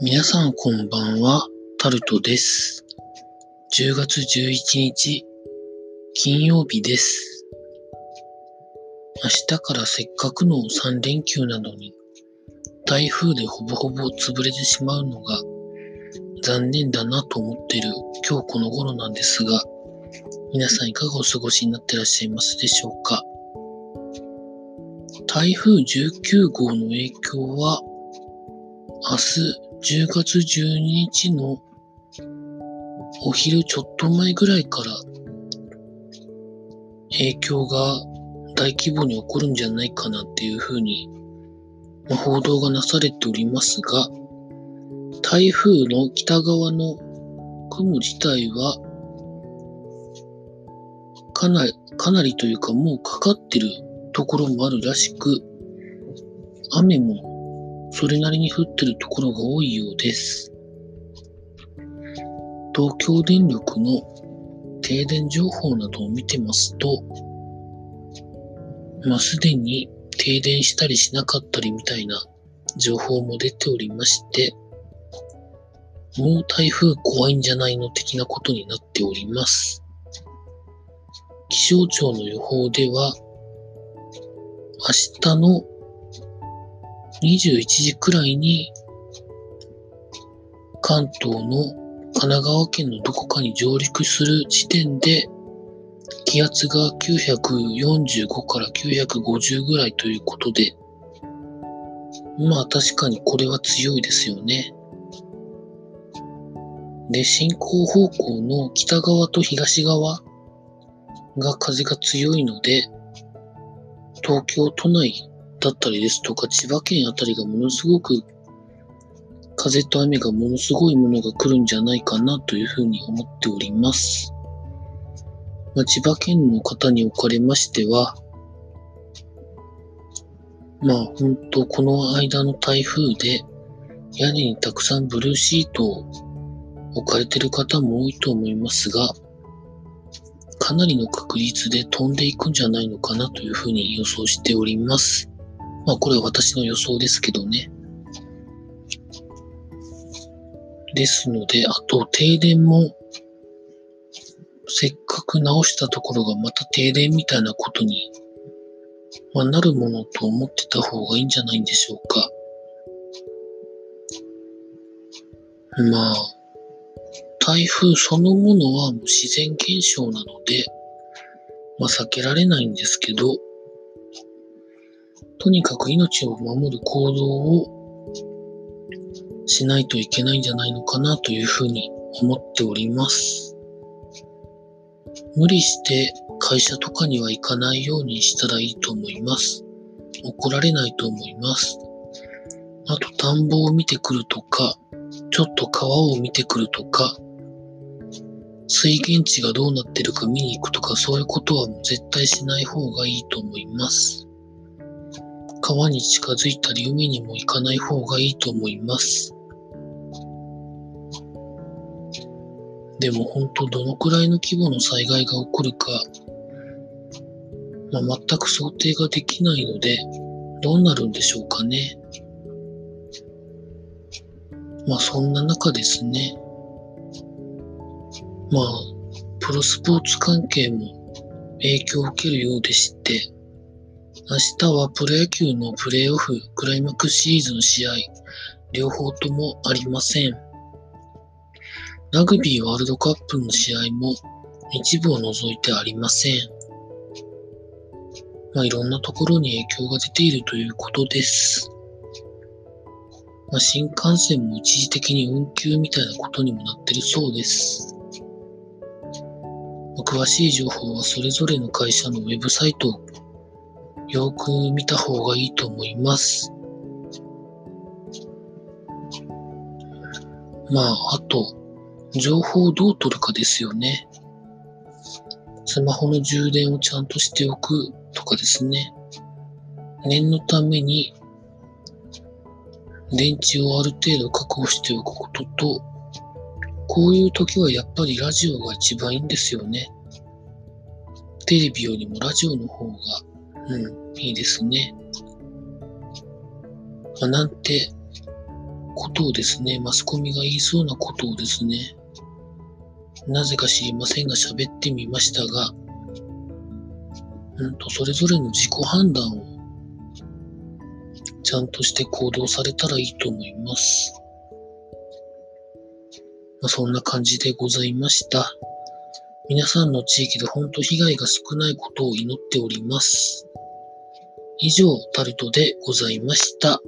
皆さんこんばんは、タルトです。10月11日、金曜日です。明日からせっかくの3連休なのに、台風でほぼほぼ潰れてしまうのが残念だなと思っている今日この頃なんですが、皆さんいかがお過ごしになってらっしゃいますでしょうか？台風19号の影響は明日10月12日のお昼ちょっと前ぐらいから影響が大規模に起こるんじゃないかなっていうふうにま報道がなされておりますが、台風の北側の雲自体はかなり、かなりというかもうかかってるところもあるらしく、雨もそれなりに降ってるところが多いようです。東京電力の停電情報などを見てますと、まあ、すでに停電したりしなかったりみたいな情報も出ておりまして、もう台風怖いんじゃないの的なことになっております。気象庁の予報では、明日の21時くらいに関東の神奈川県のどこかに上陸する時点で気圧が945から950ぐらいということで、まあ確かにこれは強いですよね。で、進行方向の北側と東側が風が強いので、東京都内だったりですとか千葉県あたりがものすごく風と雨がものすごいものが来るんじゃないかなというふうに思っております。まあ、千葉県の方におかれましては、まあ本当この間の台風で屋根にたくさんブルーシートを置かれてる方も多いと思いますが、かなりの確率で飛んでいくんじゃないのかなというふうに予想しております。まあこれ私の予想ですけどね。ですので、あと停電もせっかく直したところがまた停電みたいなことに、まあ、なるものと思ってた方がいいんじゃないんでしょうか。まあ、台風そのものはもう自然現象なので、まあ避けられないんですけど、とにかく命を守る行動をしないといけないんじゃないのかなというふうに思っております。無理して会社とかには行かないようにしたらいいと思います。怒られないと思います。あと田んぼを見てくるとか、ちょっと川を見てくるとか、水源地がどうなってるか見に行くとかそういうことは絶対しない方がいいと思います。川に近づいたり海にも行かない方がいいと思います。でも本当どのくらいの規模の災害が起こるか、まあ、全く想定ができないので、どうなるんでしょうかね。まあそんな中ですね。まあ、プロスポーツ関係も影響を受けるようでして、明日はプロ野球のプレーオフクライマックスシリーズの試合、両方ともありません。ラグビーワールドカップの試合も一部を除いてありません。まあ、いろんなところに影響が出ているということです。まあ、新幹線も一時的に運休みたいなことにもなってるそうです。詳しい情報はそれぞれの会社のウェブサイトをよく見た方がいいと思います。まあ、あと、情報をどう取るかですよね。スマホの充電をちゃんとしておくとかですね。念のために電池をある程度確保しておくことと、こういう時はやっぱりラジオが一番いいんですよね。テレビよりもラジオの方が、うん、いいですね。まあ、なんてことをですね、マスコミが言いそうなことをですね、なぜか知りませんが喋ってみましたが、うんと、それぞれの自己判断をちゃんとして行動されたらいいと思います。まあ、そんな感じでございました。皆さんの地域で本当被害が少ないことを祈っております。以上、タルトでございました。